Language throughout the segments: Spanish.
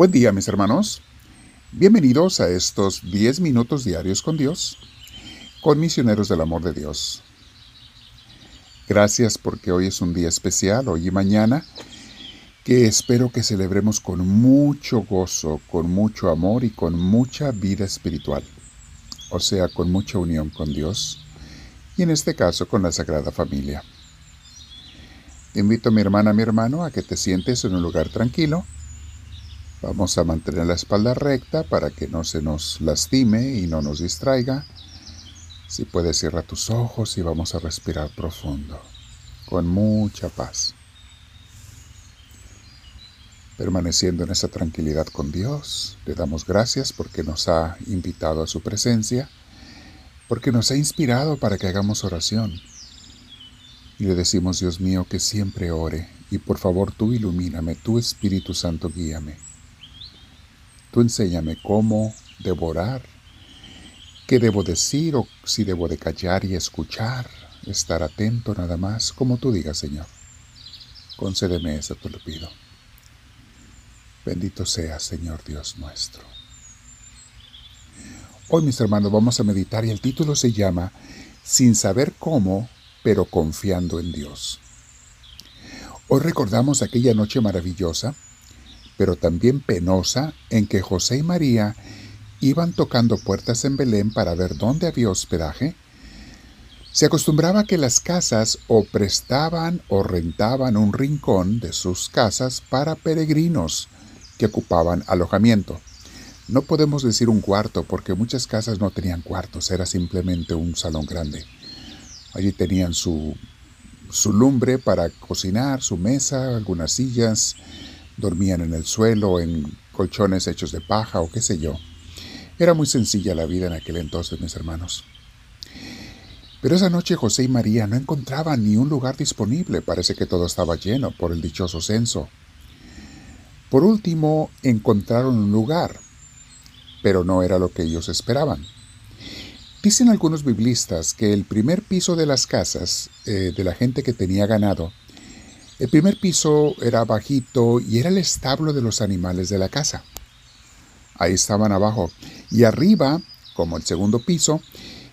Buen día mis hermanos. Bienvenidos a estos 10 minutos diarios con Dios, con misioneros del amor de Dios. Gracias porque hoy es un día especial, hoy y mañana, que espero que celebremos con mucho gozo, con mucho amor y con mucha vida espiritual, o sea, con mucha unión con Dios y en este caso con la Sagrada Familia. Te invito mi hermana, mi hermano, a que te sientes en un lugar tranquilo, Vamos a mantener la espalda recta para que no se nos lastime y no nos distraiga. Si puedes, cierra tus ojos y vamos a respirar profundo, con mucha paz. Permaneciendo en esa tranquilidad con Dios, le damos gracias porque nos ha invitado a su presencia, porque nos ha inspirado para que hagamos oración. Y le decimos, Dios mío, que siempre ore, y por favor tú ilumíname, tu Espíritu Santo guíame Tú enséñame cómo devorar, qué debo decir o si debo de callar y escuchar, estar atento nada más, como tú digas, Señor. Concédeme eso, te lo pido. Bendito sea, Señor Dios nuestro. Hoy, mis hermanos, vamos a meditar y el título se llama Sin saber cómo, pero confiando en Dios. Hoy recordamos aquella noche maravillosa pero también penosa, en que José y María iban tocando puertas en Belén para ver dónde había hospedaje, se acostumbraba que las casas o prestaban o rentaban un rincón de sus casas para peregrinos que ocupaban alojamiento. No podemos decir un cuarto porque muchas casas no tenían cuartos, era simplemente un salón grande. Allí tenían su, su lumbre para cocinar, su mesa, algunas sillas, dormían en el suelo, en colchones hechos de paja o qué sé yo. Era muy sencilla la vida en aquel entonces, mis hermanos. Pero esa noche José y María no encontraban ni un lugar disponible, parece que todo estaba lleno por el dichoso censo. Por último, encontraron un lugar, pero no era lo que ellos esperaban. Dicen algunos biblistas que el primer piso de las casas eh, de la gente que tenía ganado el primer piso era bajito y era el establo de los animales de la casa. Ahí estaban abajo. Y arriba, como el segundo piso,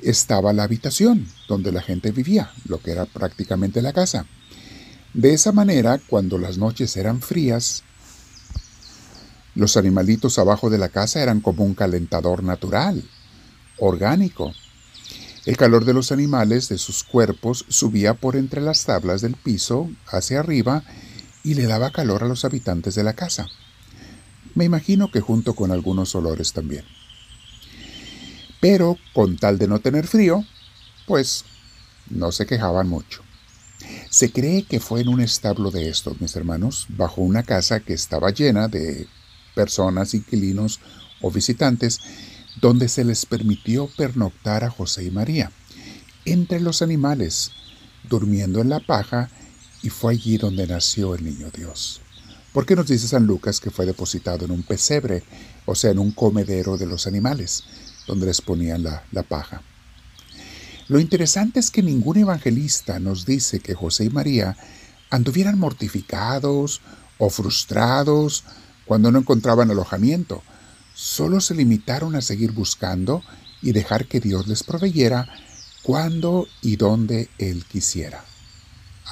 estaba la habitación donde la gente vivía, lo que era prácticamente la casa. De esa manera, cuando las noches eran frías, los animalitos abajo de la casa eran como un calentador natural, orgánico, el calor de los animales, de sus cuerpos, subía por entre las tablas del piso hacia arriba y le daba calor a los habitantes de la casa. Me imagino que junto con algunos olores también. Pero, con tal de no tener frío, pues no se quejaban mucho. Se cree que fue en un establo de estos, mis hermanos, bajo una casa que estaba llena de personas, inquilinos o visitantes, donde se les permitió pernoctar a José y María, entre los animales, durmiendo en la paja, y fue allí donde nació el niño Dios. ¿Por qué nos dice San Lucas que fue depositado en un pesebre, o sea, en un comedero de los animales, donde les ponían la, la paja? Lo interesante es que ningún evangelista nos dice que José y María anduvieran mortificados o frustrados cuando no encontraban alojamiento, solo se limitaron a seguir buscando y dejar que Dios les proveyera cuando y donde Él quisiera,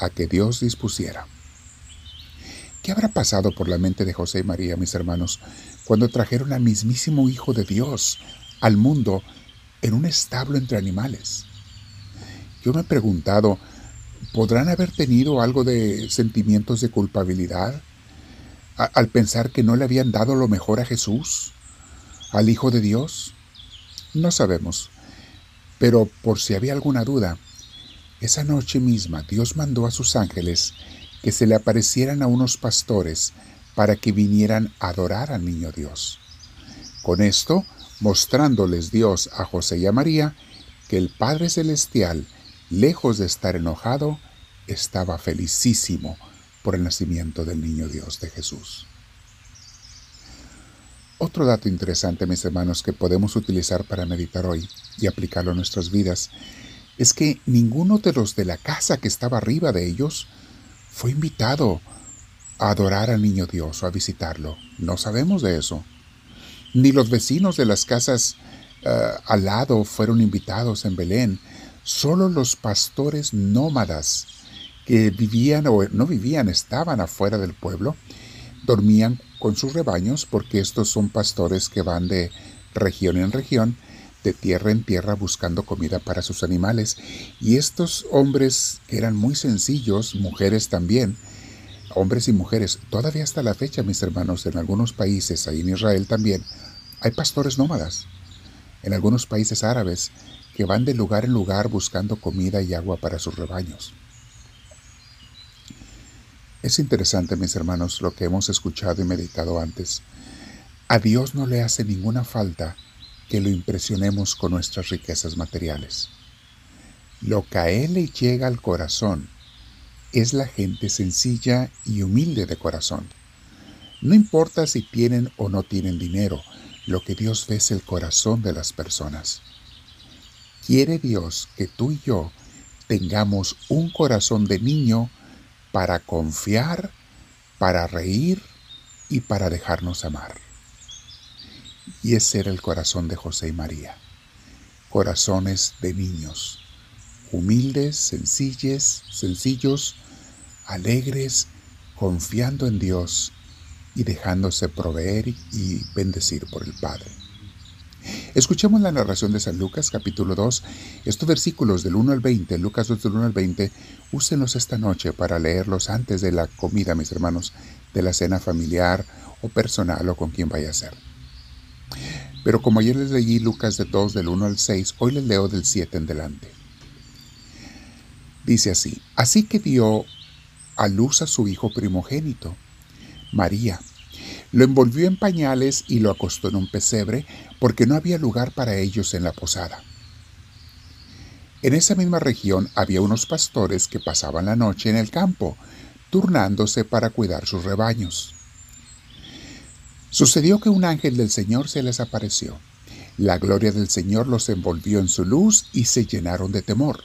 a que Dios dispusiera. ¿Qué habrá pasado por la mente de José y María, mis hermanos, cuando trajeron al mismísimo Hijo de Dios al mundo en un establo entre animales? Yo me he preguntado, ¿podrán haber tenido algo de sentimientos de culpabilidad al pensar que no le habían dado lo mejor a Jesús? Al Hijo de Dios? No sabemos, pero por si había alguna duda, esa noche misma Dios mandó a sus ángeles que se le aparecieran a unos pastores para que vinieran a adorar al niño Dios. Con esto, mostrándoles Dios a José y a María que el Padre Celestial, lejos de estar enojado, estaba felicísimo por el nacimiento del niño Dios de Jesús. Otro dato interesante, mis hermanos, que podemos utilizar para meditar hoy y aplicarlo a nuestras vidas, es que ninguno de los de la casa que estaba arriba de ellos fue invitado a adorar al niño Dios o a visitarlo. No sabemos de eso. Ni los vecinos de las casas eh, al lado fueron invitados en Belén. Solo los pastores nómadas que vivían o no vivían, estaban afuera del pueblo, dormían con sus rebaños porque estos son pastores que van de región en región, de tierra en tierra buscando comida para sus animales. Y estos hombres eran muy sencillos, mujeres también, hombres y mujeres, todavía hasta la fecha, mis hermanos, en algunos países, ahí en Israel también, hay pastores nómadas. En algunos países árabes que van de lugar en lugar buscando comida y agua para sus rebaños. Es interesante, mis hermanos, lo que hemos escuchado y meditado antes. A Dios no le hace ninguna falta que lo impresionemos con nuestras riquezas materiales. Lo que a Él le llega al corazón es la gente sencilla y humilde de corazón. No importa si tienen o no tienen dinero, lo que Dios ve es el corazón de las personas. Quiere Dios que tú y yo tengamos un corazón de niño para confiar, para reír y para dejarnos amar. Y ese era el corazón de José y María. Corazones de niños, humildes, sencilles, sencillos, alegres, confiando en Dios y dejándose proveer y bendecir por el Padre. Escuchemos la narración de San Lucas capítulo 2. Estos versículos del 1 al 20, Lucas 2 del 1 al 20, úsenos esta noche para leerlos antes de la comida, mis hermanos, de la cena familiar o personal o con quien vaya a ser. Pero como ayer les leí Lucas de 2 del 1 al 6, hoy les leo del 7 en delante. Dice así, así que dio a luz a su hijo primogénito, María, lo envolvió en pañales y lo acostó en un pesebre porque no había lugar para ellos en la posada. En esa misma región había unos pastores que pasaban la noche en el campo, turnándose para cuidar sus rebaños. Sucedió que un ángel del Señor se les apareció. La gloria del Señor los envolvió en su luz y se llenaron de temor.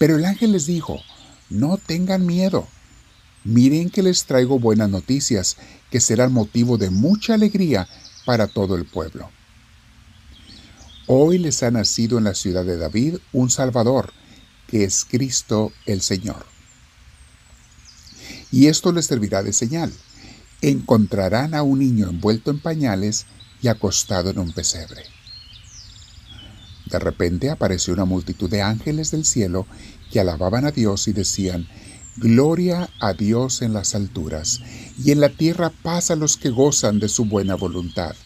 Pero el ángel les dijo, no tengan miedo Miren que les traigo buenas noticias que serán motivo de mucha alegría para todo el pueblo. Hoy les ha nacido en la ciudad de David un Salvador, que es Cristo el Señor. Y esto les servirá de señal. Encontrarán a un niño envuelto en pañales y acostado en un pesebre. De repente apareció una multitud de ángeles del cielo que alababan a Dios y decían, Gloria a Dios en las alturas, y en la tierra paz a los que gozan de su buena voluntad.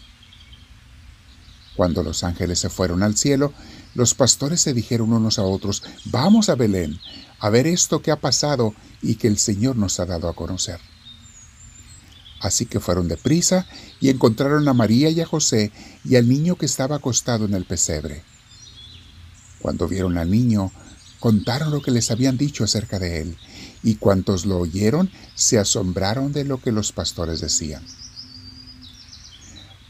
Cuando los ángeles se fueron al cielo, los pastores se dijeron unos a otros, vamos a Belén, a ver esto que ha pasado y que el Señor nos ha dado a conocer. Así que fueron deprisa y encontraron a María y a José y al niño que estaba acostado en el pesebre. Cuando vieron al niño, contaron lo que les habían dicho acerca de él, y cuantos lo oyeron se asombraron de lo que los pastores decían.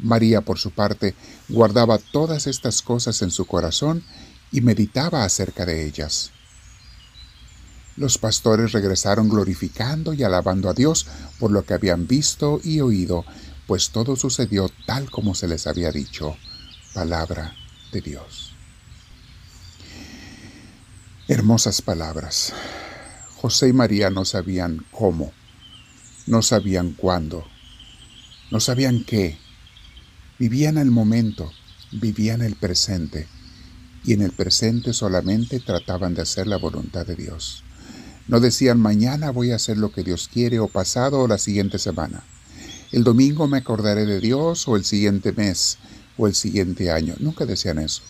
María, por su parte, guardaba todas estas cosas en su corazón y meditaba acerca de ellas. Los pastores regresaron glorificando y alabando a Dios por lo que habían visto y oído, pues todo sucedió tal como se les había dicho. Palabra de Dios. Hermosas palabras. José y María no sabían cómo, no sabían cuándo, no sabían qué. Vivían el momento, vivían el presente, y en el presente solamente trataban de hacer la voluntad de Dios. No decían mañana voy a hacer lo que Dios quiere o pasado o la siguiente semana. El domingo me acordaré de Dios o el siguiente mes o el siguiente año. Nunca decían eso.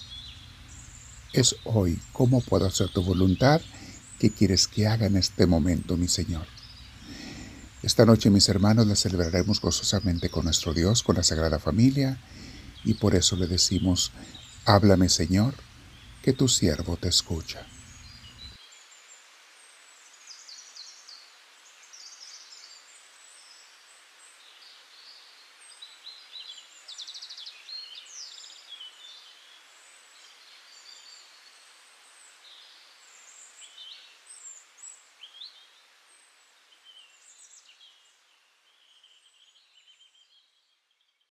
Es hoy cómo puedo hacer tu voluntad ¿Qué quieres que haga en este momento, mi Señor? Esta noche, mis hermanos, la celebraremos gozosamente con nuestro Dios, con la Sagrada Familia, y por eso le decimos, háblame, Señor, que tu siervo te escucha.